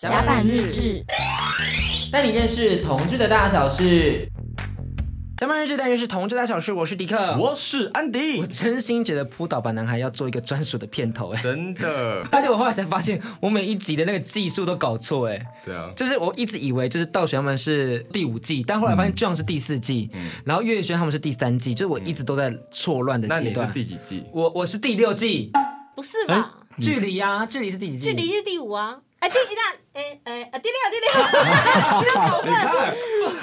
甲板日志，带你认识同志的大小事。甲板日志单元是同志大小事，我是迪克，我是安迪。我真心觉得扑倒吧男孩要做一个专属的片头，哎，真的。而且我后来才发现，我每一集的那个季数都搞错，哎，对啊，就是我一直以为就是道玄他们是第五季，但后来发现这样是第四季，嗯、然后月轩他们是第三季，就是我一直都在错乱的阶段。那你是第几季？我我是第六季，不是吧？欸、距离呀、啊，距离是第几季？距离是第五啊。哎，第一档？哎哎啊，第六，第六，你看，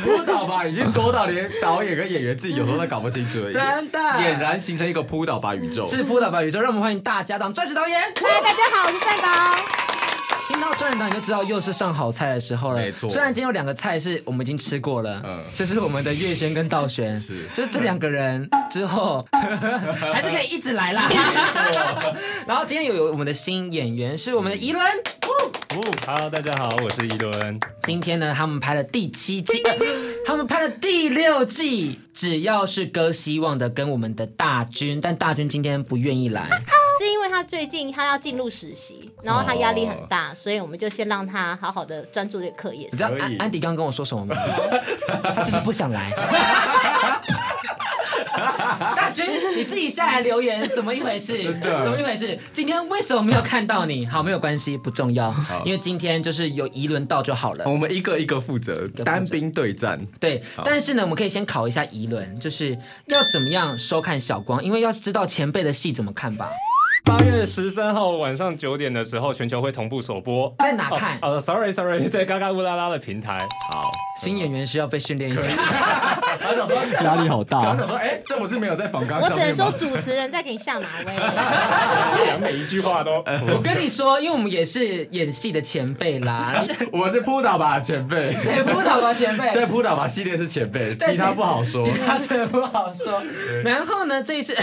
扑倒吧已经多到连导演跟演员自己有时候都搞不清楚了，真的，俨然形成一个扑倒吧宇宙。是扑倒吧宇宙，让我们欢迎大家当钻石导演。嗨，大家好，我是钻导。听到钻石导你就知道又是上好菜的时候了。没错，虽然今天有两个菜是我们已经吃过了，嗯，这是我们的月轩跟道玄，是，就是这两个人之后 还是可以一直来啦。然后今天有有我们的新演员是我们的宜伦。哦，Hello，大家好，我是宜伦。今天呢，他们拍了第七季，呃、他们拍了第六季。只要是哥希望的，跟我们的大军，但大军今天不愿意来，是因为他最近他要进入实习，然后他压力很大，所以我们就先让他好好的专注这个课业。你知道安安迪刚刚跟我说什么吗？他就是不想来。大军，你自己下来留言，怎么一回事？怎么一回事？今天为什么没有看到你？好，没有关系，不重要，因为今天就是有宜伦到就好了。我们一个一个负责，单兵对战。对，但是呢，我们可以先考一下宜伦，就是要怎么样收看小光？因为要知道前辈的戏怎么看吧。八月十三号晚上九点的时候，全球会同步首播。在哪看？呃、oh,，sorry，sorry，在嘎嘎乌拉拉的平台。好。新演员需要被训练一下，我想说压力好大。我想说，哎，这不是没有在访纲。我只能说主持人在给你下马威，讲每一句话都。我跟你说，因为我们也是演戏的前辈啦。我是扑倒吧前辈，扑倒吧前辈，在，扑倒吧系列是前辈，其他不好说，其他真的不好说。然后呢，这一次。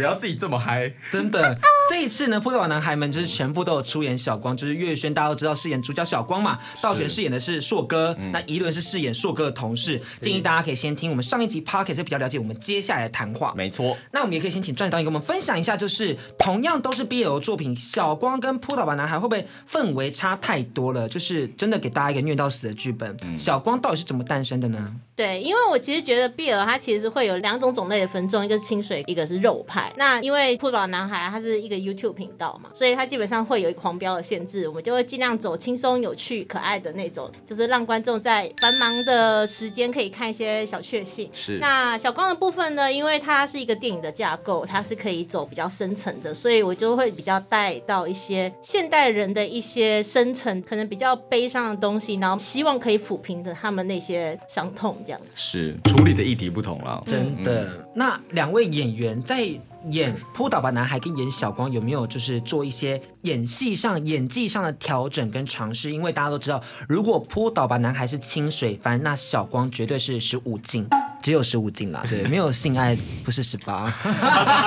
不要自己这么嗨，等等。这一次呢，扑倒吧男孩们就是全部都有出演小光，就是岳轩大家都知道饰演主角小光嘛，道玄饰演的是硕哥，嗯、那宜伦是饰演硕哥的同事。建议大家可以先听我们上一集 Podcast 就比较了解我们接下来的谈话。没错，那我们也可以先请专业导演跟我们分享一下，就是同样都是 BL 作品，小光跟扑倒吧男孩会不会氛围差太多了？就是真的给大家一个虐到死的剧本。嗯、小光到底是怎么诞生的呢？对，因为我其实觉得 BL 它其实会有两种种类的分众，一个是清水，一个是肉派。那因为扑倒吧男孩他是一个 YouTube 频道嘛，所以它基本上会有一个黄标的限制，我们就会尽量走轻松、有趣、可爱的那种，就是让观众在繁忙的时间可以看一些小确幸。是。那小光的部分呢，因为它是一个电影的架构，它是可以走比较深层的，所以我就会比较带到一些现代人的一些深层，可能比较悲伤的东西，然后希望可以抚平的他们那些伤痛，这样。是处理的议题不同了，真的。嗯、那两位演员在。演扑倒吧男孩跟演小光有没有就是做一些演戏上演技上的调整跟尝试？因为大家都知道，如果扑倒吧男孩是清水番，那小光绝对是十五禁，只有十五禁了，对，没有性爱，不是十八，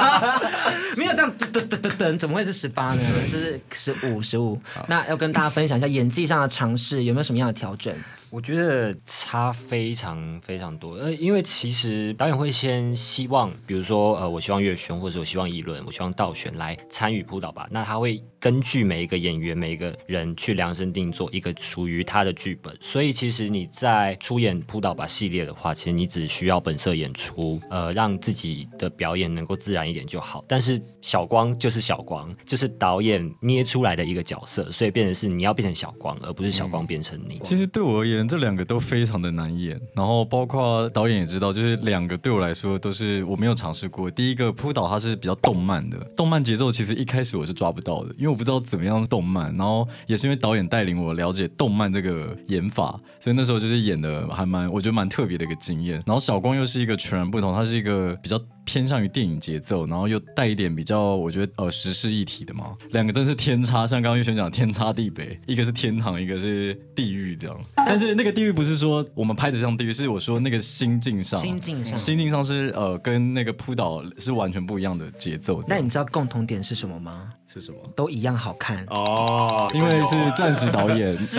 没有这样噔噔噔噔，怎么会是十八呢？就是十五十五。那要跟大家分享一下演技上的尝试，有没有什么样的调整？我觉得差非常非常多，呃，因为其实导演会先希望，比如说，呃，我希望月轩，或者我希望宜伦，我希望道玄来参与扑倒吧，那他会根据每一个演员、每一个人去量身定做一个属于他的剧本。所以，其实你在出演扑倒吧系列的话，其实你只需要本色演出，呃，让自己的表演能够自然一点就好。但是小光就是小光，就是导演捏出来的一个角色，所以变成是你要变成小光，而不是小光变成你。其实对我而言。这两个都非常的难演，然后包括导演也知道，就是两个对我来说都是我没有尝试过。第一个扑倒它是比较动漫的，动漫节奏其实一开始我是抓不到的，因为我不知道怎么样动漫，然后也是因为导演带领我了解动漫这个演法，所以那时候就是演的还蛮，我觉得蛮特别的一个经验。然后小光又是一个全然不同，他是一个比较。偏向于电影节奏，然后又带一点比较，我觉得呃时事一体的嘛，两个真是天差，像刚刚玉轩讲天差地北，一个是天堂，一个是地狱这样。但是那个地狱不是说我们拍的像地狱，是我说那个心境上，心境上，心境上是呃跟那个扑倒是完全不一样的节奏。那你知道共同点是什么吗？是什么？都一样好看哦，因为是钻石导演，是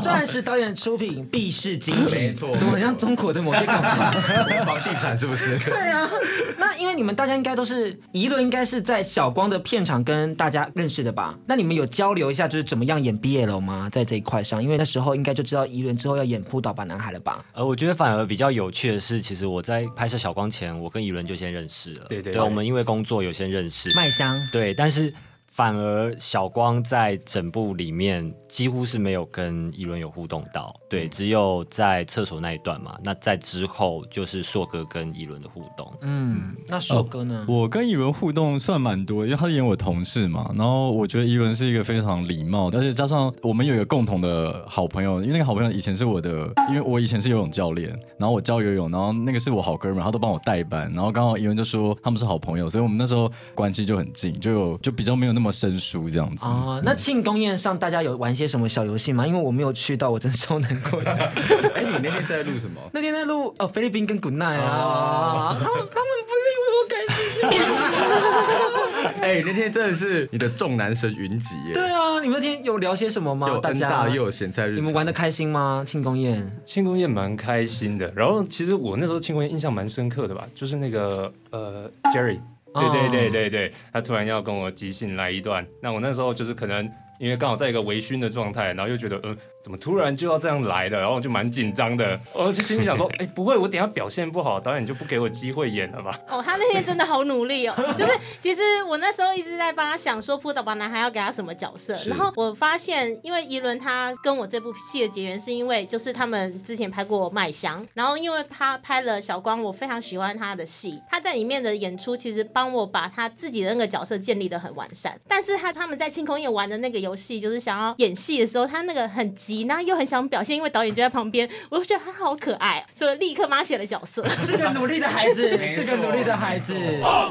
钻石导演出品，必是精品，没错。怎么很像中国的某些广告？房地产是不是？对啊。那因为你们大家应该都是宜伦，应该是在小光的片场跟大家认识的吧？那你们有交流一下，就是怎么样演 BL 吗？在这一块上，因为那时候应该就知道宜伦之后要演扑倒吧男孩了吧？呃，我觉得反而比较有趣的是，其实我在拍摄小光前，我跟宜伦就先认识了。对对对对，我们因为工作有先认识。麦香。对，但是。反而小光在整部里面几乎是没有跟伊伦有互动到，对，只有在厕所那一段嘛。那在之后就是硕哥跟伊伦的互动。嗯，那硕哥呢？哦，我跟伊伦互动算蛮多，因为他是演我同事嘛。然后我觉得伊伦是一个非常礼貌，而且加上我们有一个共同的好朋友，因为那个好朋友以前是我的，因为我以前是游泳教练，然后我教游泳，然后那个是我好哥们，他都帮我代班。然后刚好伊伦就说他们是好朋友，所以我们那时候关系就很近，就有就比较没有那么。生疏这样子啊？那庆功宴上大家有玩些什么小游戏吗？因为我没有去到，我真的超难过的。哎，你那天在录什么？那天在录哦，菲律宾跟 Good Night 啊，他们他们不是因为我改时间。哎，那天真的是你的众男神云集耶。对啊，你们那天有聊些什么吗？有大家又有咸菜日，你们玩的开心吗？庆功宴，庆功宴蛮开心的。然后其实我那时候庆功宴印象蛮深刻的吧，就是那个呃 Jerry。对对对对对，他突然要跟我即兴来一段，那我那时候就是可能。因为刚好在一个微醺的状态，然后又觉得，呃，怎么突然就要这样来了，然后我就蛮紧张的。我就心里想说，哎，不会，我等下表现不好，导演就不给我机会演了吧？哦，他那天真的好努力哦，就是其实我那时候一直在帮他想说，扑倒吧男孩要给他什么角色。然后我发现，因为宜伦他跟我这部戏的结缘是因为就是他们之前拍过麦香，然后因为他拍了小光，我非常喜欢他的戏，他在里面的演出其实帮我把他自己的那个角色建立的很完善。但是他他们在庆功宴玩的那个游游戏就是想要演戏的时候，他那个很急，然后又很想表现，因为导演就在旁边，我就觉得他好可爱，所以立刻马写了角色。是个努力的孩子，是个努力的孩子。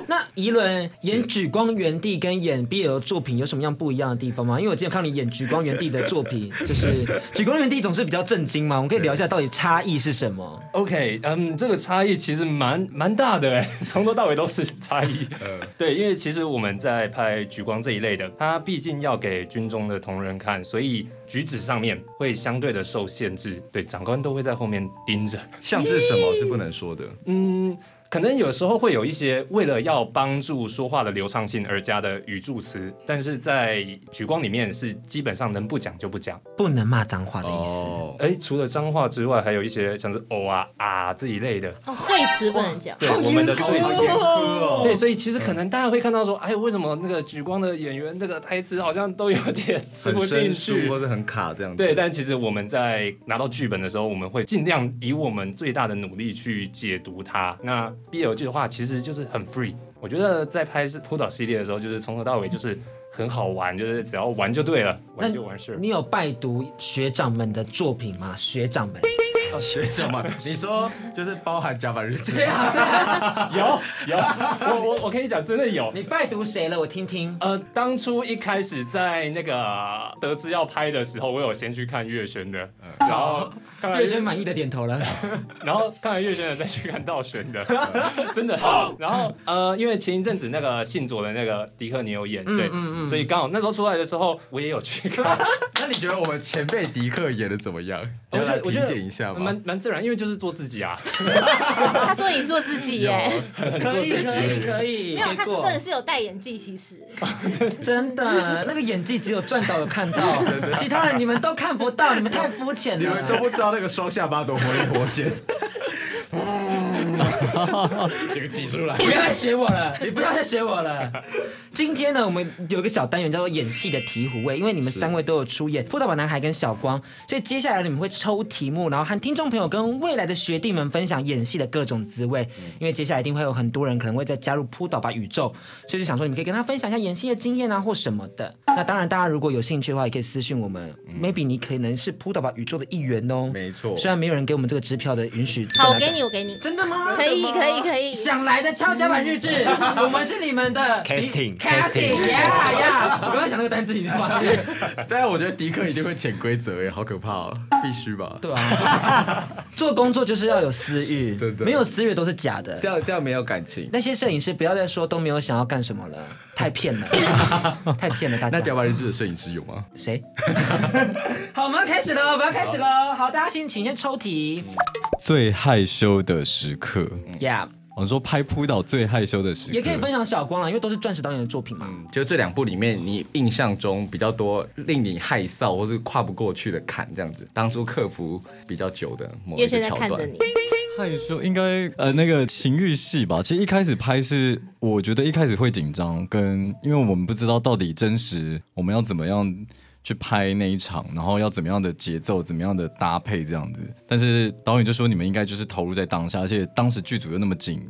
那宜伦演《举光原地》跟演 BL 作品有什么样不一样的地方吗？因为我之前看你演《举光原地》的作品，就是《举光原地》总是比较震惊嘛，我们可以聊一下到底差异是什么？OK，嗯，这个差异其实蛮蛮大的，哎，从头到尾都是差异。呃，对，因为其实我们在拍《举光》这一类的，它毕竟要给军中的同同仁看，所以举止上面会相对的受限制，对，长官都会在后面盯着。像是什么是不能说的？嗯。可能有时候会有一些为了要帮助说话的流畅性而加的语助词，但是在举光里面是基本上能不讲就不讲，不能骂脏话的意思。哎、oh.，除了脏话之外，还有一些像是哦啊啊这一类的。哦，赘词不能讲。对，我们的赘词。哦。对，所以其实可能大家会看到说，哎，为什么那个举光的演员这个台词好像都有点吃不进去，或者很卡这样子。对，但其实我们在拿到剧本的时候，我们会尽量以我们最大的努力去解读它。那 BL 剧的话，其实就是很 free。我觉得在拍是扑倒系列的时候，就是从头到尾就是很好玩，就是只要玩就对了，玩就完事。你有拜读学长们的作品吗？学长们。学长嘛，你说就是包含甲板日记，有有，我我我可以讲真的有。你拜读谁了？我听听。呃，当初一开始在那个得知要拍的时候，我有先去看月轩的，嗯、然后月轩满意的点头了，然后看完月轩的再去看道玄的，真的。然后呃，因为前一阵子那个信佐的那个迪克你有演，对，嗯嗯嗯，所以刚好那时候出来的时候，我也有去看。那你觉得我们前辈迪克演的怎么样？我觉得我觉得点一下吧。蛮蛮自然，因为就是做自己啊。他说你做自己耶，可以可以可以。没有，他是真的是有戴演技，其实。真的，那个演技只有撰导有看到，其他人你们都看不到，你们太肤浅了。你们都不知道那个双下巴都活灵活现。这个挤出来，不要再学我了，你不要再学我了。今天呢，我们有一个小单元叫做演戏的醍醐味，因为你们三位都有出演《扑倒吧男孩》跟小光，所以接下来你们会抽题目，然后和听众朋友跟未来的学弟们分享演戏的各种滋味。因为接下来一定会有很多人可能会再加入扑倒吧宇宙，所以就想说你们可以跟他分享一下演戏的经验啊或什么的。那当然，大家如果有兴趣的话，也可以私信我们、嗯、，maybe 你可能是扑倒吧宇宙的一员哦。没错，虽然没有人给我们这个支票的允许。好，我给你，我给你。真的吗？可以，可以，可以。想来的敲甲板日志，我们是你们的 casting，casting，呀呀！我刚才想那个单字，你知道吗？但是我觉得迪克一定会潜规则耶，好可怕哦，必须吧？对啊，做工作就是要有私欲，对对，没有私欲都是假的，这样这样没有感情。那些摄影师不要再说都没有想要干什么了，太骗了，太骗了大家。那甲板日志的摄影师有吗？谁？好，我们要开始了，我们要开始了。好，大家先请先抽题。最害羞的时刻，，Yeah。我说拍扑倒最害羞的时刻，也可以分享小光啊，因为都是钻石导演的作品嘛。嗯，就这两部里面，你印象中比较多令你害臊或是跨不过去的坎，这样子，当初克服比较久的某一个桥段。害羞应该呃那个情欲戏吧。其实一开始拍是，我觉得一开始会紧张，跟因为我们不知道到底真实我们要怎么样去拍那一场，然后要怎么样的节奏，怎么样的搭配这样子。但是导演就说你们应该就是投入在当下，而且当时剧组又那么紧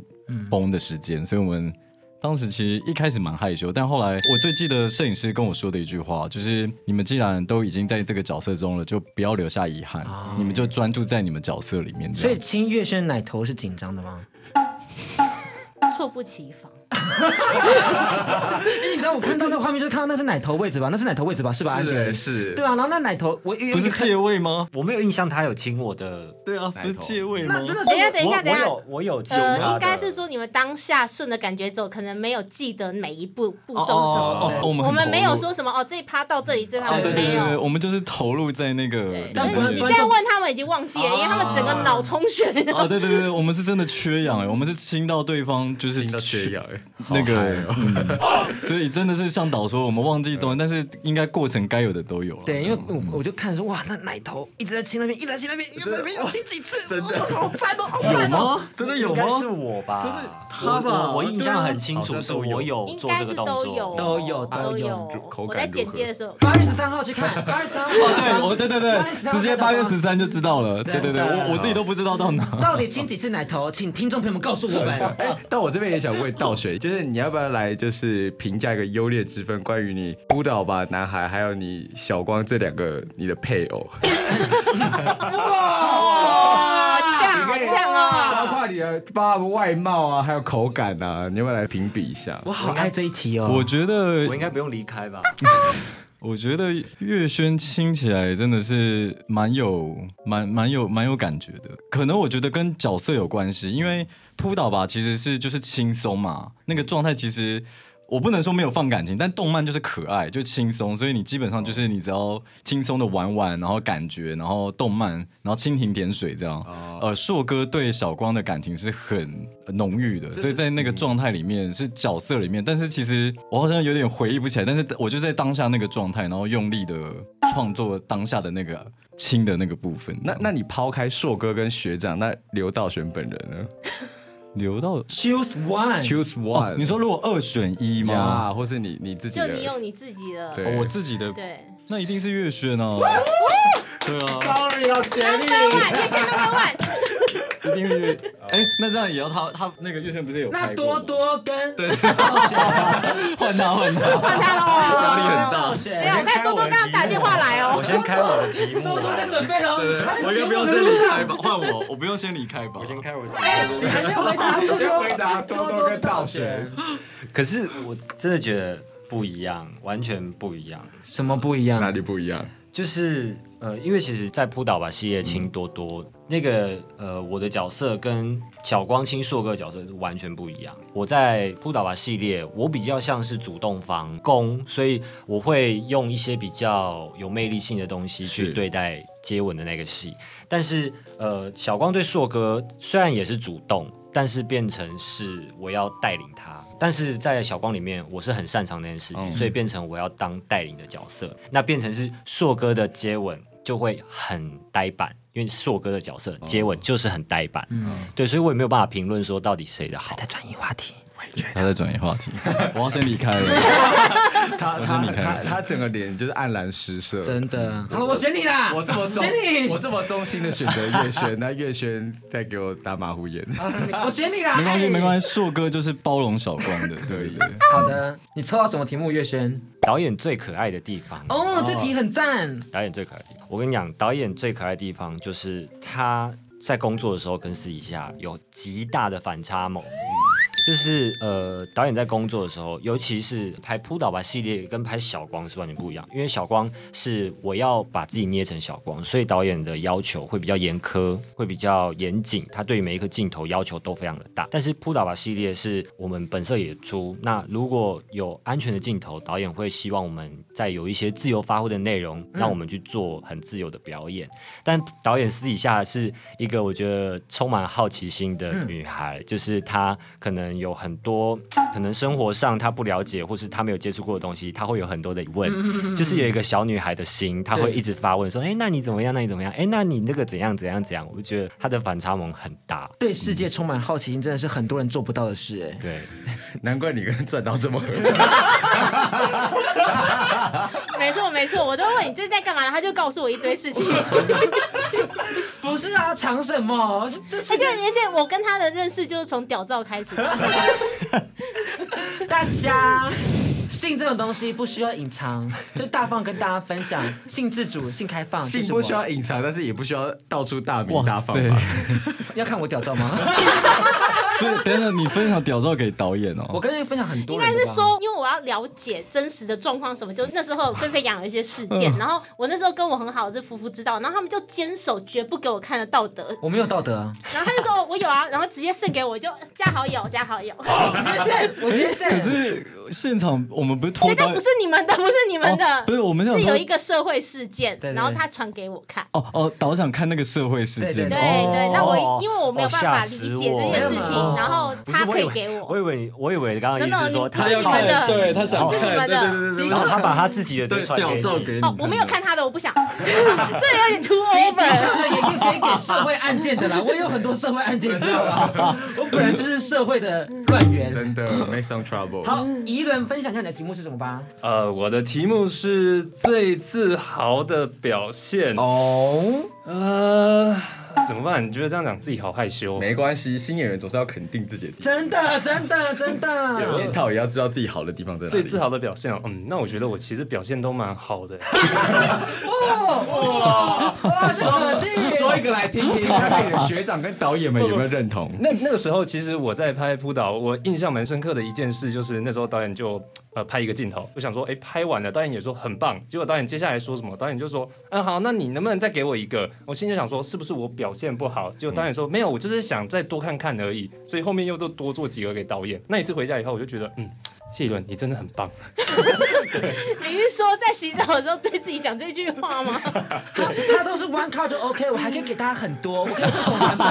绷的时间，所以我们。当时其实一开始蛮害羞，但后来我最记得摄影师跟我说的一句话，就是你们既然都已经在这个角色中了，就不要留下遗憾，哦、你们就专注在你们角色里面。所以清月轩奶头是紧张的吗？猝不及防。你知道我看到那个画面，就是看到那是奶头位置吧？那是奶头位置吧？是吧？是是。对啊，然后那奶头我不是借位吗？我没有印象他有亲我的。对啊，不是借位吗？等一下，等一下，等一下。我有，我有亲。呃，应该是说你们当下顺着感觉走，可能没有记得每一步步骤什么。我们没有说什么哦，这一趴到这里，这趴我们没有。我们就是投入在那个。但是你现在问他们已经忘记了，因为他们整个脑充血。啊，对对对，我们是真的缺氧哎，我们是亲到对方就是缺氧哎，那个。嗯，所以真的是向导说，我们忘记中，但是应该过程该有的都有了。对，因为我我就看说，哇，那奶头一直在亲那边，一直在亲那边，一直在那边，要亲几次？真的好赞哦，好赞哦！真的有吗？是我吧？真的他吧？我印象很清楚，是我有做这个动作，都有都有。我在剪接的时候，八月十三号去看，八月十三号。对，我对对对，直接八月十三就知道了。对对对，我我自己都不知道到哪。到底亲几次奶头？请听众朋友们告诉我们。哎，但我这边也想问道玄，就是你要不要来，就是评价一个优劣之分，关于你孤岛吧男孩，还有你小光这两个你的配偶。哇，呛好呛啊！包括你的包括外貌啊，还有口感啊，你要不要来评比一下？我好爱这一题哦。我觉得我应该不用离开吧。我觉得月轩听起来真的是蛮有、蛮蛮有、蛮有感觉的。可能我觉得跟角色有关系，因为扑倒吧其实是就是轻松嘛，那个状态其实。我不能说没有放感情，但动漫就是可爱，就轻松，所以你基本上就是你只要轻松的玩玩，然后感觉，然后动漫，然后蜻蜓点水这样。哦、呃，硕哥对小光的感情是很浓郁的，所以在那个状态里面是角色里面，但是其实我好像有点回忆不起来，但是我就在当下那个状态，然后用力的创作当下的那个轻的那个部分。那那你抛开硕哥跟学长，那刘道玄本人呢？留到 choose one，choose one。你说如果二选一吗？或是你你自己？就你用你自己的，我自己的。对，那一定是月轩哦。对啊。Sorry，要接力。Number one，月轩 Number one。一定是。哎，那这样也要他他那个月轩不是有？那多多跟对。换他换他换他喽。压力很大。没有，我看多多刚刚打先开我的题目。多多在准备哦。对，我应该不用先离开吧？换我，我不用先离开吧？我先开我的题目。你还没有回答，先回答多多跟道玄。可是我真的觉得不一样，完全不一样。什么不一样？哪里不一样？就是呃，因为其实，在扑倒吧系列亲多多、嗯、那个呃，我的角色跟小光青硕哥的角色是完全不一样。我在扑倒吧系列，我比较像是主动方攻，所以我会用一些比较有魅力性的东西去对待接吻的那个戏。但是呃，小光对硕哥虽然也是主动，但是变成是我要带领他。但是在小光里面，我是很擅长那件事情，嗯、所以变成我要当带领的角色。那变成是硕哥的接吻就会很呆板，因为硕哥的角色接吻就是很呆板。嗯，对，所以我也没有办法评论说到底谁的好。在转移话题，我也觉得他在转移话题，我要先离开了。他他他他整个脸就是黯然失色，真的。好了，我选你啦！我这么忠，选你，我这么忠心的选择月轩，那月轩再给我打马虎眼。我选你啦！没关系，没关系，硕哥就是包容小光的，可以。好的，你抽到什么题目？月轩，导演最可爱的地方。哦，这题很赞。导演最可爱的地方，我跟你讲，导演最可爱的地方就是他在工作的时候跟私底下有极大的反差萌。就是呃，导演在工作的时候，尤其是拍《扑倒吧》系列跟拍小光是完全不一样，因为小光是我要把自己捏成小光，所以导演的要求会比较严苛，会比较严谨，他对每一个镜头要求都非常的大。但是《扑倒吧》系列是我们本色演出，那如果有安全的镜头，导演会希望我们在有一些自由发挥的内容，让我们去做很自由的表演。但导演私底下是一个我觉得充满好奇心的女孩，就是她可能。有很多 可能生活上他不了解，或是他没有接触过的东西，他会有很多的疑问。就是有一个小女孩的心，她会一直发问说：“哎，那你怎么样？那你怎么样？哎，那你那个怎样？怎样？怎样？”我就觉得她的反差萌很大。对世界充满好奇心，真的是很多人做不到的事。哎，对，难怪你跟赚到这么合。没错，没错，我都问你最近在干嘛了，他就告诉我一堆事情。不是啊，藏什么？而且而且我跟他的认识就是从屌照开始。大家性这种东西不需要隐藏，就大方跟大家分享，性自主、性开放，性不需要隐藏，但是也不需要到处大名大放。要看我屌照吗？对，等等，你分享屌照给导演哦。我跟你分享很多，应该是说，因为我要了解真实的状况什么。就那时候菲菲养了一些事件，然后我那时候跟我很好的这夫妇知道，然后他们就坚守绝不给我看的道德。我没有道德啊。然后他就说我有啊，然后直接送给我，就加好友，加好友。我直接送。可是现场我们不是偷，但不是你们的，不是你们的，不是我们是有一个社会事件，然后他传给我看。哦哦，导想看那个社会事件。对对，那我因为我没有办法理解这件事情，然后他。可以给我，我以为我以为刚刚意思是说他要看的，对，他想看，对对对，然后他把他自己的屌照给你。哦，我没有看他的，我不想，这有点 too over，也可以给社会案件的啦，我有很多社会案件，你知道吗？我本来就是社会的乱源，真的 make some trouble。好，宜伦分享一下你的题目是什么吧？呃，我的题目是最自豪的表现哦，呃。怎么办？你觉得这样讲自己好害羞？没关系，新演员总是要肯定自己的。真的，真的，真的。讲 检讨也要知道自己好的地方在哪里。最自豪的表现，嗯，那我觉得我其实表现都蛮好的。哇哇哇！说一个来听听，看看你的学长跟导演们有没有认同。那那个时候，其实我在拍扑倒，我印象蛮深刻的一件事，就是那时候导演就呃拍一个镜头，我想说，哎，拍完了，导演也说很棒。结果导演接下来说什么？导演就说，嗯，好，那你能不能再给我一个？我心里就想说，是不是我表现不好？结果导演说、嗯、没有，我就是想再多看看而已。所以后面又多多做几个给导演。那一次回家以后，我就觉得，嗯。谢伦，你真的很棒。你是说在洗澡的时候对自己讲这句话吗？他，他都是 one cut 就 OK，我还可以给大家很多，我可以不同版本。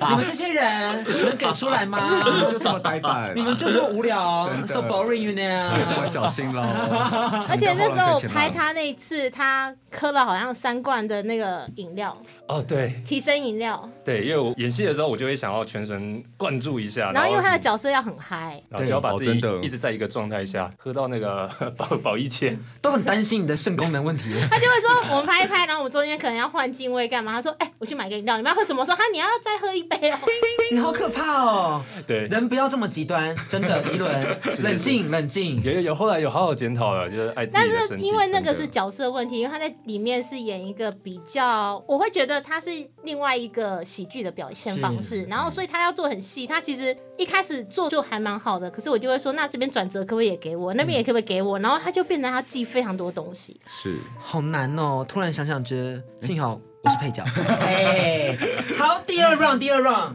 你们这些人能给出来吗？你们就这么呆板，你们就这么无聊，so boring，you know。我小心了。而且那时候我拍他那一次，他喝了好像三罐的那个饮料。哦，对，提升饮料。对，因为我演戏的时候，我就会想要全神贯注一下。然后因为他的角色要很嗨，然后就要把自己一直。在一个状态下喝到那个 保保一千，都很担心你的肾功能问题。他就会说，我们拍一拍，然后我们中间可能要换镜位干嘛？他说，哎、欸，我去买个饮料，你们要喝什么？说，哈，你要再喝一杯哦。你好可怕哦。对，人不要这么极端，真的，一轮，冷静，冷静。有有有，后来有好好检讨了，就是爱。但是因为那个是角色问题，因为他在里面是演一个比较，我会觉得他是另外一个喜剧的表现方式，然后所以他要做很细，他其实一开始做就还蛮好的，可是我就会说，那这边。转折可不可以也给我？那边也可不可以给我？然后他就变成他记非常多东西，是好难哦。突然想想，觉得幸好我是配角。哎，好，第二 round，第二 round，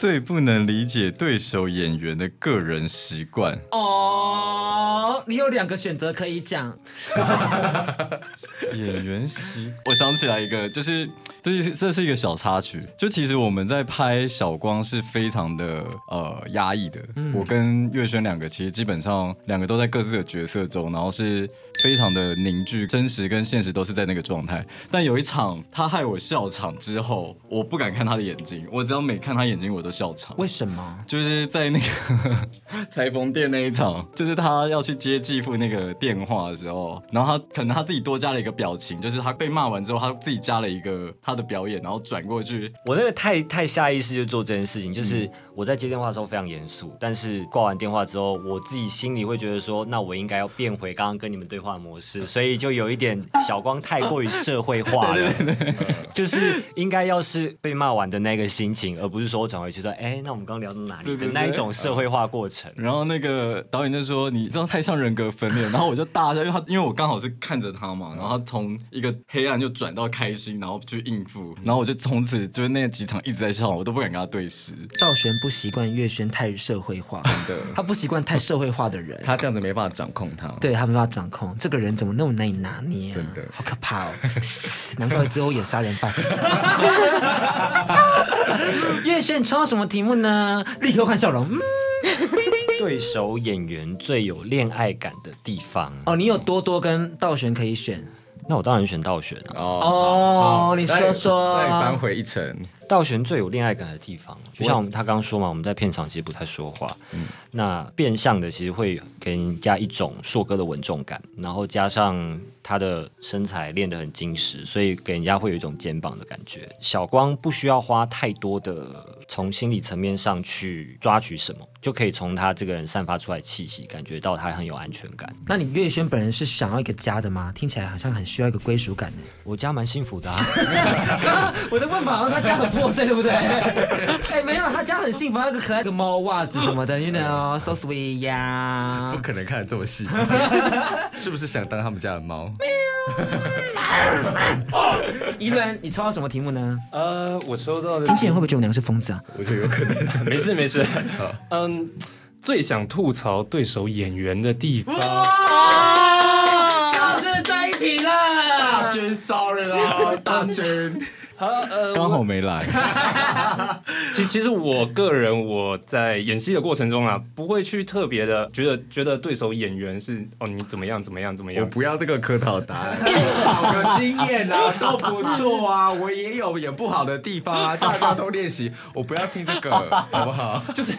最不能理解对手演员的个人习惯。哦，你有两个选择可以讲。演员习，我想起来一个，就是。这是这是一个小插曲，就其实我们在拍小光是非常的呃压抑的。嗯、我跟岳轩两个其实基本上两个都在各自的角色中，然后是非常的凝聚，真实跟现实都是在那个状态。但有一场他害我笑场之后，我不敢看他的眼睛，我只要每看他眼睛我都笑场。为什么？就是在那个 裁缝店那一场，就是他要去接接继父那个电话的时候，然后他可能他自己多加了一个表情，就是他被骂完之后，他自己加了一个他的表演，然后转过去。我那个太太下意识就做这件事情，就是我在接电话的时候非常严肃，但是挂完电话之后，我自己心里会觉得说，那我应该要变回刚刚跟你们对话的模式，所以就有一点小光太过于社会化了，就是应该要是被骂完的那个心情，而不是说我转回去说，哎、欸，那我们刚聊到哪里？的那一种社会化过程。然后那个导演就说，你这样太像人格分裂，然后我就大笑，因为他因为我刚好是看着他嘛，然后他从一个黑暗就转到开心，然后去应付，然后我就从此就是那几场一直在笑，我都不敢跟他对视。赵璇不习惯月轩太社会化，真的，他不习惯太社会化的人，他这样子没办法掌控他，对他没办法掌控这个人怎么那么难以拿捏、啊，真的好可怕哦，难怪只有演杀人犯。叶炫抽到什么题目呢？立刻换笑容。嗯对手演员最有恋爱感的地方哦，你有多多跟道玄可以选，那我当然选道玄了哦。哦，你说说，再扳回一城。道玄最有恋爱感的地方，就像他刚刚说嘛，我们在片场其实不太说话，嗯，那变相的其实会给人家一种硕哥的稳重感，然后加上他的身材练得很精实，所以给人家会有一种肩膀的感觉。小光不需要花太多的从心理层面上去抓取什么，就可以从他这个人散发出来气息，感觉到他很有安全感。那你月轩本人是想要一个家的吗？听起来好像很需要一个归属感。我家蛮幸福的啊。我的问法他家很破碎，对不对？哎，没有，他家很幸福，那个可爱的猫袜子什么的，you know，so sweet 呀。不可能看得这么细，是不是想当他们家的猫？一伦，你抽到什么题目呢？呃，我抽到的。经纪人会不会觉得我们俩是疯子啊？我觉得有可能。没事没事。嗯，最想吐槽对手演员的地方。就是这一题了。大军，sorry 啦，大军。好，呃，刚好没来。其其实我个人我在演戏的过程中啊，不会去特别的觉得觉得对手演员是哦，你怎么样怎么样怎么样。我不要这个客套答案，好的经验啊都不错啊，我也有演不好的地方啊，大家都练习，我不要听这个好不好？就是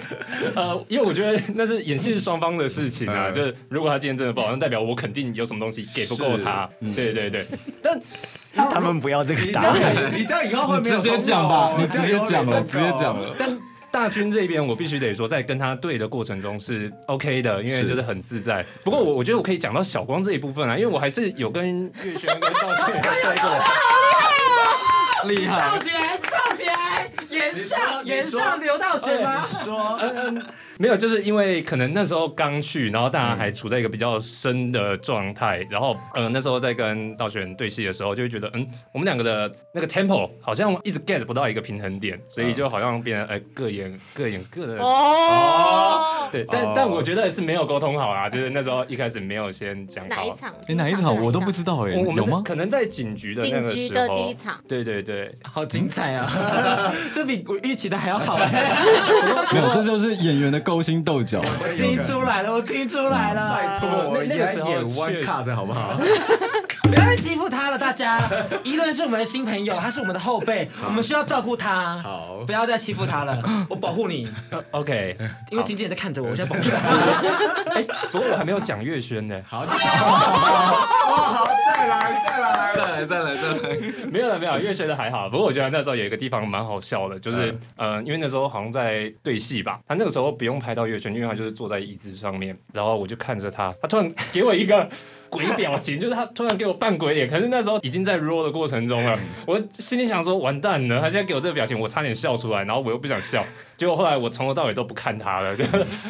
呃，因为我觉得那是演戏是双方的事情啊，嗯、就是如果他今天真的不好，那代表我肯定有什么东西给不够他。对对对，但 他们不要这个答案。你这样以后会没有、哦、直接讲吧，你直接讲了，直接讲了。但大军这边，我必须得说，在跟他对的过程中是 OK 的，因为就是很自在。不过我我觉得我可以讲到小光这一部分啊，因为我还是有跟月轩跟赵俊对 过。厉害！跳起来，跳起来！演上，演上，流道玄吗？说，嗯嗯。没有，就是因为可能那时候刚去，然后大家还处在一个比较深的状态，然后嗯、呃，那时候在跟道玄对戏的时候，就会觉得嗯，我们两个的那个 tempo 好像一直 get 不到一个平衡点，所以就好像变成哎各演各演各的哦，对，但、哦、但我觉得是没有沟通好啊，就是那时候一开始没有先讲好哪一场？哎哪一场我都不知道哎，有吗？可能在警局的那个时候，警局的第一场，对对对，好精彩啊，这比我预期的还要好 没有，这就是演员的。勾心斗角，我听出来了，我听出来了。拜托，我那个时候演 one cut 好不好？不要再欺负他了，大家。一伦是我们的新朋友，他是我们的后辈，我们需要照顾他。好，不要再欺负他了，我保护你。OK，因为经纪人在看着我，我现在保护他。哎，不过我还没有讲月轩呢。好，好，再来，再来，再来，再来，再来。没有了，没有，因为学的还好。不过我觉得那时候有一个地方蛮好笑的，就是呃，因为那时候好像在对戏吧，他那个时候不用拍到月轩，因为他就是坐在椅子上面，然后我就看着他，他突然给我一个鬼表情，就是他突然给我扮鬼脸。可是那时候已经在 roll 的过程中了，我心里想说完蛋了，他现在给我这个表情，我差点笑出来，然后我又不想笑，结果后来我从头到尾都不看他了，就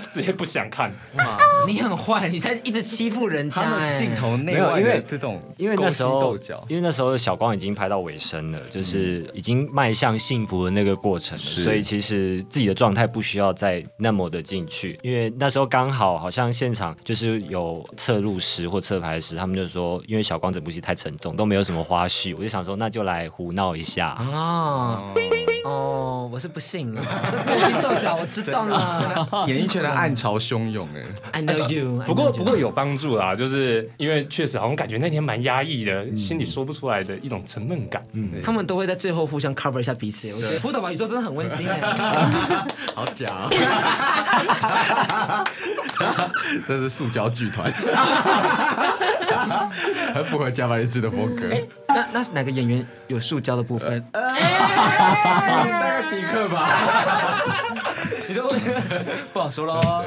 直接不想看。哇，你很坏，你在一直欺负人家。镜头内外因为这种因为那时候因为那时候小光已经拍到尾声了，就是已经迈向幸福的那个过程了，所以其实自己的状态不需要再那么的进去，因为那时候刚好好像现场就是有侧录师或侧拍师，他们就说，因为小光整部戏太沉重，都没有什么花絮，我就想说那就来胡闹一下。啊。哦哦，我是不信了，勾心斗角，我知道了。演艺圈的暗潮汹涌哎，I know you。不过不过有帮助啦，就是因为确实好像感觉那天蛮压抑的，心里说不出来的一种沉闷感。嗯，他们都会在最后互相 cover 一下彼此。我觉得《扑倒吧宇宙》真的很温馨哎，好假，这是塑胶剧团，很符合加班日志的风格。那那是哪个演员有塑胶的部分？那个迪克吧，你说不好说喽。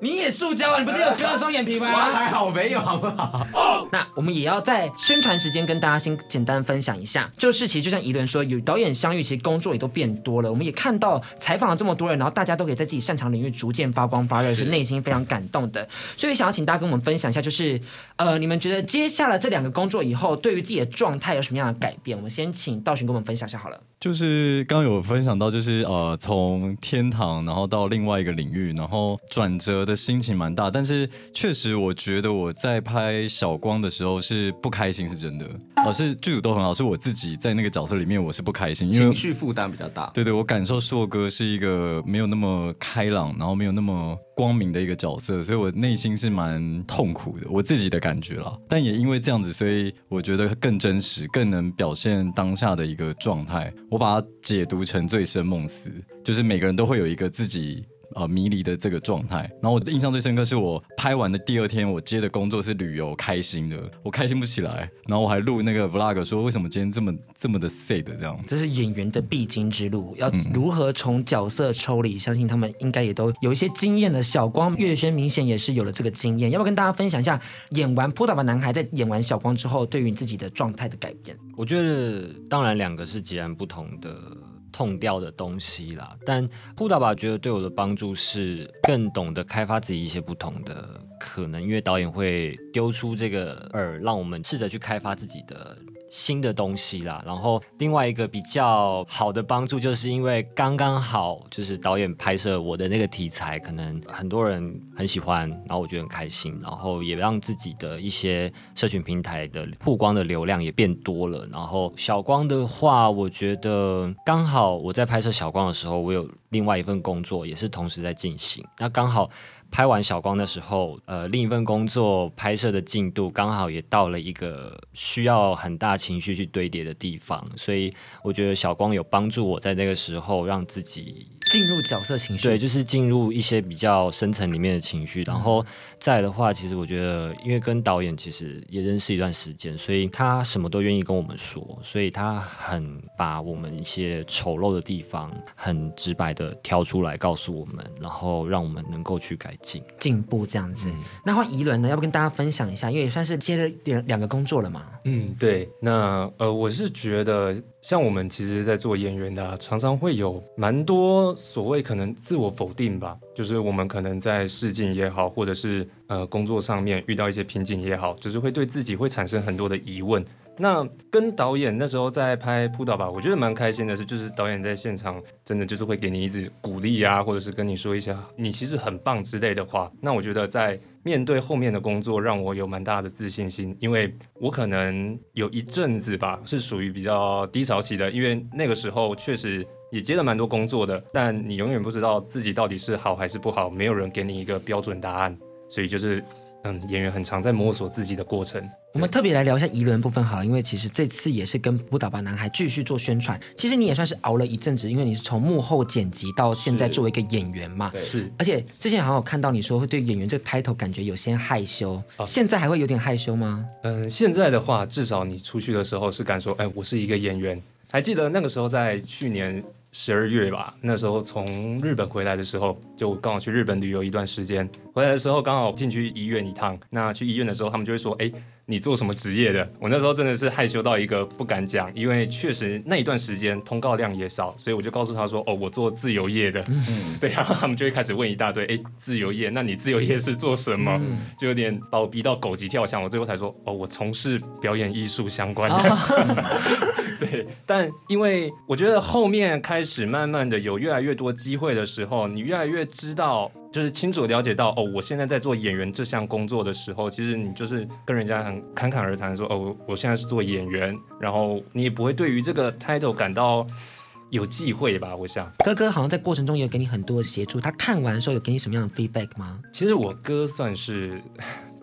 你也塑胶啊？你不是有割了双眼皮吗？还好没有，好不好？那我们也要在宣传时间跟大家先简单分享一下，就是其实就像怡伦说，有导演相遇，其实工作也都变多了。我们也看到采访了这么多人，然后大家都可以在自己擅长领域逐渐发光发热，是内心非常感动的。所以想要请大家跟我们分享一下，就是呃，你们觉得接下来这两个工作以后，对于自己的状态有什么样的改变？我们先请道寻跟我们分享一下好了。就是刚刚有分享到，就是呃，从天堂然后到另外一个领域，然后转折的心情蛮大。但是确实，我觉得我在拍小光的时候是不开心，是真的。呃，是剧组都很好，是我自己在那个角色里面我是不开心，因为情绪负担比较大。对对，我感受硕哥是一个没有那么开朗，然后没有那么光明的一个角色，所以我内心是蛮痛苦的，我自己的感觉啦。但也因为这样子，所以我觉得更真实，更能表现当下的一个状态。我把它解读成醉生梦死，就是每个人都会有一个自己。呃，迷离的这个状态。然后我印象最深刻是我拍完的第二天，我接的工作是旅游，开心的，我开心不起来。然后我还录那个 vlog 说，为什么今天这么这么的 sad 这样？这是演员的必经之路，要如何从角色抽离？嗯、相信他们应该也都有一些经验的。小光、月轩明显也是有了这个经验，要不要跟大家分享一下演完《扑倒吧男孩》在演完小光之后，对于自己的状态的改变？我觉得当然两个是截然不同的。痛掉的东西啦，但布达吧觉得对我的帮助是更懂得开发自己一些不同的可能，因为导演会丢出这个饵，让我们试着去开发自己的。新的东西啦，然后另外一个比较好的帮助，就是因为刚刚好就是导演拍摄我的那个题材，可能很多人很喜欢，然后我觉得很开心，然后也让自己的一些社群平台的曝光的流量也变多了。然后小光的话，我觉得刚好我在拍摄小光的时候，我有另外一份工作也是同时在进行，那刚好。拍完小光的时候，呃，另一份工作拍摄的进度刚好也到了一个需要很大情绪去堆叠的地方，所以我觉得小光有帮助我在那个时候让自己。进入角色情绪，对，就是进入一些比较深层里面的情绪。然后再的话，其实我觉得，因为跟导演其实也认识一段时间，所以他什么都愿意跟我们说，所以他很把我们一些丑陋的地方很直白的挑出来告诉我们，然后让我们能够去改进、进步这样子。嗯、那换宜伦呢？要不跟大家分享一下？因为也算是接了两两个工作了嘛。嗯，对。那呃，我是觉得。像我们其实，在做演员的，常常会有蛮多所谓可能自我否定吧，就是我们可能在试镜也好，或者是呃工作上面遇到一些瓶颈也好，就是会对自己会产生很多的疑问。那跟导演那时候在拍《扑倒吧》，我觉得蛮开心的是，就是导演在现场真的就是会给你一直鼓励啊，或者是跟你说一些你其实很棒之类的话。那我觉得在面对后面的工作，让我有蛮大的自信心，因为我可能有一阵子吧是属于比较低潮期的，因为那个时候确实也接了蛮多工作的，但你永远不知道自己到底是好还是不好，没有人给你一个标准答案，所以就是。嗯，演员很常在摸索自己的过程。我们特别来聊一下宜伦部分好，因为其实这次也是跟扑倒吧男孩继续做宣传。其实你也算是熬了一阵子，因为你是从幕后剪辑到现在作为一个演员嘛。对，是。而且之前好像有看到你说会对演员这个 title 感觉有些害羞，哦、现在还会有点害羞吗？嗯，现在的话，至少你出去的时候是敢说，哎，我是一个演员。还记得那个时候在去年。十二月吧，那时候从日本回来的时候，就刚好去日本旅游一段时间。回来的时候刚好进去医院一趟。那去医院的时候，他们就会说：“哎，你做什么职业的？”我那时候真的是害羞到一个不敢讲，因为确实那一段时间通告量也少，所以我就告诉他说：“哦，我做自由业的。”嗯，对，然后他们就会开始问一大堆：“哎，自由业？那你自由业是做什么？”嗯、就有点把我逼到狗急跳墙。我最后才说：“哦，我从事表演艺术相关的。哦” 对，但因为我觉得后面开始慢慢的有越来越多机会的时候，你越来越知道，就是清楚了解到，哦，我现在在做演员这项工作的时候，其实你就是跟人家很侃侃而谈说，哦，我现在是做演员，然后你也不会对于这个 title 感到有忌讳吧，我想。哥哥好像在过程中也有给你很多的协助，他看完的时候有给你什么样的 feedback 吗？其实我哥算是，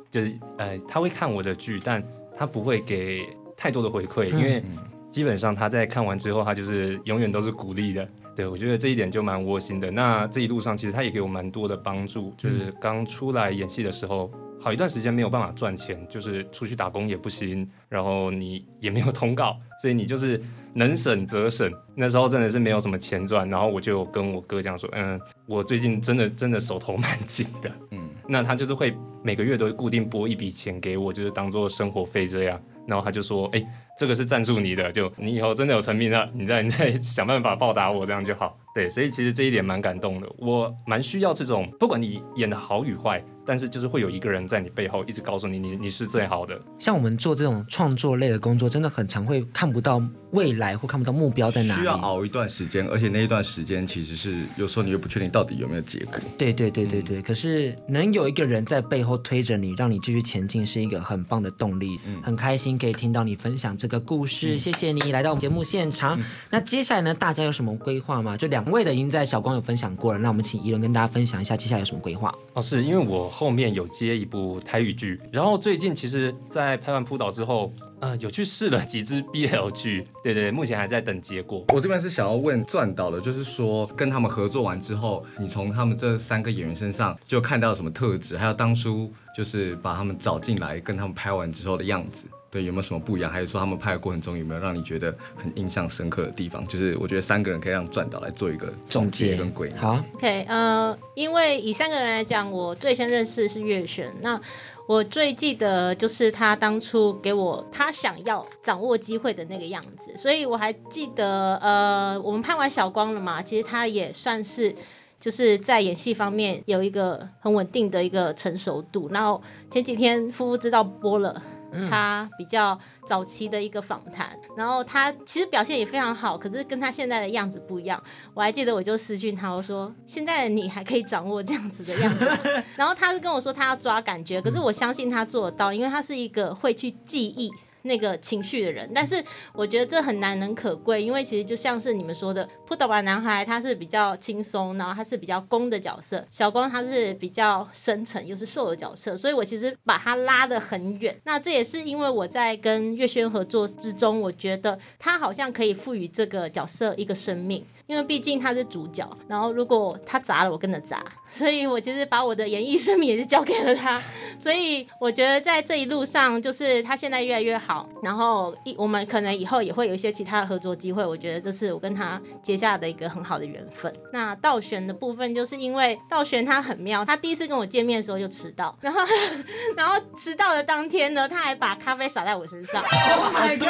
就是呃，他会看我的剧，但他不会给太多的回馈，嗯、因为基本上他在看完之后，他就是永远都是鼓励的。对，我觉得这一点就蛮窝心的。那这一路上，其实他也给我蛮多的帮助，就是刚出来演戏的时候。好一段时间没有办法赚钱，就是出去打工也不行，然后你也没有通告，所以你就是能省则省。那时候真的是没有什么钱赚，然后我就跟我哥讲说，嗯，我最近真的真的手头蛮紧的，嗯，那他就是会每个月都会固定拨一笔钱给我，就是当做生活费这样。然后他就说，哎，这个是赞助你的，就你以后真的有成名了，你再你再想办法报答我，这样就好。对，所以其实这一点蛮感动的，我蛮需要这种，不管你演的好与坏。但是就是会有一个人在你背后一直告诉你，你你是最好的。像我们做这种创作类的工作，真的很常会看不到未来或看不到目标在哪里。需要熬一段时间，而且那一段时间其实是有时候你又不确定到底有没有结果。对对对对对。嗯、可是能有一个人在背后推着你，让你继续前进，是一个很棒的动力。嗯，很开心可以听到你分享这个故事，嗯、谢谢你来到我们节目现场。嗯、那接下来呢，大家有什么规划吗？就两位的已经在小光有分享过了，那我们请宜伦跟大家分享一下接下来有什么规划。哦，是因为我后面有接。一部台语剧，然后最近其实，在拍完《扑倒》之后，呃，有去试了几支 BL 剧，对对，目前还在等结果。我这边是想要问赚导的，就是说跟他们合作完之后，你从他们这三个演员身上就看到什么特质，还有当初就是把他们找进来跟他们拍完之后的样子。对，有没有什么不一样？还是说他们拍的过程中有没有让你觉得很印象深刻的地方？就是我觉得三个人可以让转导来做一个总结跟归纳。好，OK，呃，因为以三个人来讲，我最先认识的是月璇。那我最记得就是他当初给我他想要掌握机会的那个样子，所以我还记得，呃，我们拍完小光了嘛，其实他也算是就是在演戏方面有一个很稳定的一个成熟度。然后前几天夫妇知道播了。他比较早期的一个访谈，然后他其实表现也非常好，可是跟他现在的样子不一样。我还记得，我就私讯他，我说：“现在的你还可以掌握这样子的样子。”然后他是跟我说他要抓感觉，可是我相信他做得到，因为他是一个会去记忆。那个情绪的人，但是我觉得这很难能可贵，因为其实就像是你们说的，扑倒吧男孩他是比较轻松，然后他是比较攻的角色，小光他是比较深沉又是受的角色，所以我其实把他拉得很远。那这也是因为我在跟月轩合作之中，我觉得他好像可以赋予这个角色一个生命。因为毕竟他是主角，然后如果他砸了，我跟着砸，所以我其实把我的演艺生命也是交给了他，所以我觉得在这一路上，就是他现在越来越好，然后一我们可能以后也会有一些其他的合作机会，我觉得这是我跟他结下的一个很好的缘分。那道玄的部分，就是因为道玄他很妙，他第一次跟我见面的时候就迟到，然后 然后迟到的当天呢，他还把咖啡洒在我身上。Oh my god！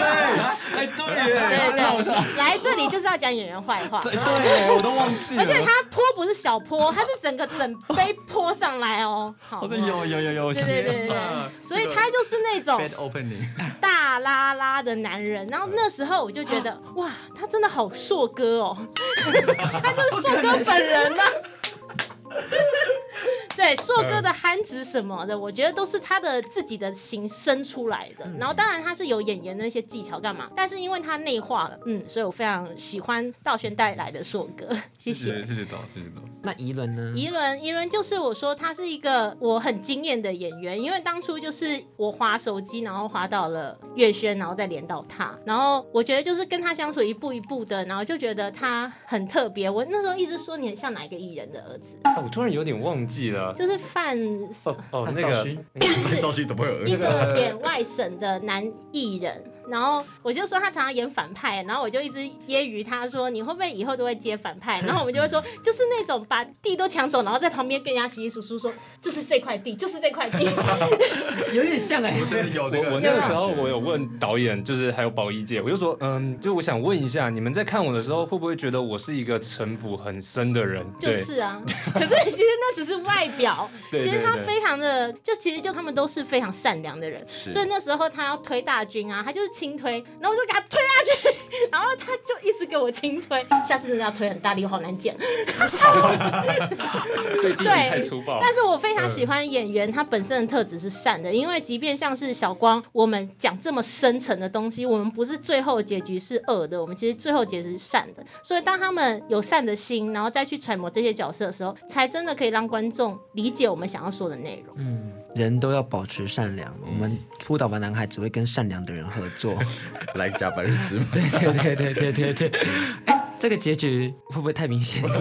哎，对耶，对对对，来这里就是要讲演员坏话。对，我都忘记了。而且他坡不是小坡，他是整个整杯坡上来哦。好的，有有有有，对对对对。所以他就是那种大拉拉的男人。然后那时候我就觉得，哇，他真的好硕哥哦，他就是硕哥本人呢。对，硕哥的憨直什么的，我觉得都是他的自己的形生出来的。然后当然他是有演员的一些技巧干嘛，但是因为他内化了，嗯，所以我非常喜欢道轩带来的硕哥。谢谢，谢谢导，谢谢导。那宜伦呢？宜伦，怡伦就是我说他是一个我很惊艳的演员，因为当初就是我滑手机，然后滑到了月轩，然后再连到他，然后我觉得就是跟他相处一步一步的，然后就觉得他很特别。我那时候一直说你很像哪一个艺人的儿子？我突然有点忘记了。就是范哦哦，那个范少勋怎么会有？一个演外省的男艺人，然后我就说他常常演反派，然后我就一直揶揄他说，你会不会以后都会接反派？然后我们就会说，就是那种把地都抢走，然后在旁边跟人家稀稀疏疏说，就是这块地，就是这块地，有点像哎、欸。我觉得有那个，我那个时候我有问导演，就是还有保一姐，我就说，嗯，就我想问一下，你们在看我的时候，会不会觉得我是一个城府很深的人？就是啊，可是其实那只是外表，其实他非常的，就其实就他们都是非常善良的人，所以那时候他要推大军啊，他就是。轻推，然后我就给他推下去，然后他就一直给我轻推，下次真的要推很大力，我好难剪。对，弟弟太粗暴。但是我非常喜欢演员他本身的特质是善的，因为即便像是小光，我们讲这么深沉的东西，我们不是最后结局是恶的，我们其实最后结局是善的。所以当他们有善的心，然后再去揣摩这些角色的时候，才真的可以让观众理解我们想要说的内容。嗯，人都要保持善良，我们扑倒吧男孩只会跟善良的人合作。来加班日子吗？对对对对对对对。哎，这个结局会不会太明显？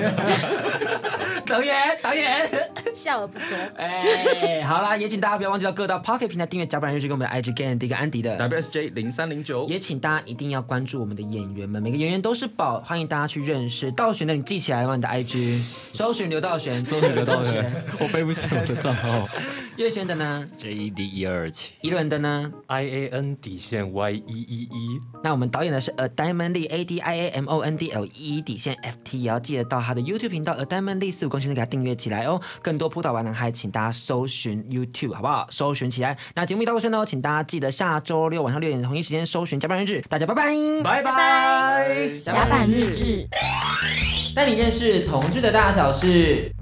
导演，导演，笑而不说。哎，好啦，也请大家不要忘记到各大 Pocket 平台订阅《甲板日志》跟我们的 IG Gan 第一个安迪的 WSJ 零三零九。也请大家一定要关注我们的演员们，每个演员都是宝，欢迎大家去认识。道玄的你记起来吗？你的 IG 搜寻刘道玄，搜寻刘道玄，我背不起我的账号。叶轩的呢？J E D 一二七。一轮的呢？I A N 底线 Y 一一一。那我们导演的是 A Diamond Lee A D I A M O N D L E 底线 F T，也要记得到他的 YouTube 频道 A Diamond Lee 四五公斤的给他订阅起来哦。更多扑倒玩男孩，请大家搜寻 YouTube 好不好？搜寻起来。那节目一到尾声呢，请大家记得下周六晚上六点同一时间搜寻甲板日志。大家拜拜，拜拜，甲板日志，带你认识同志的大小事。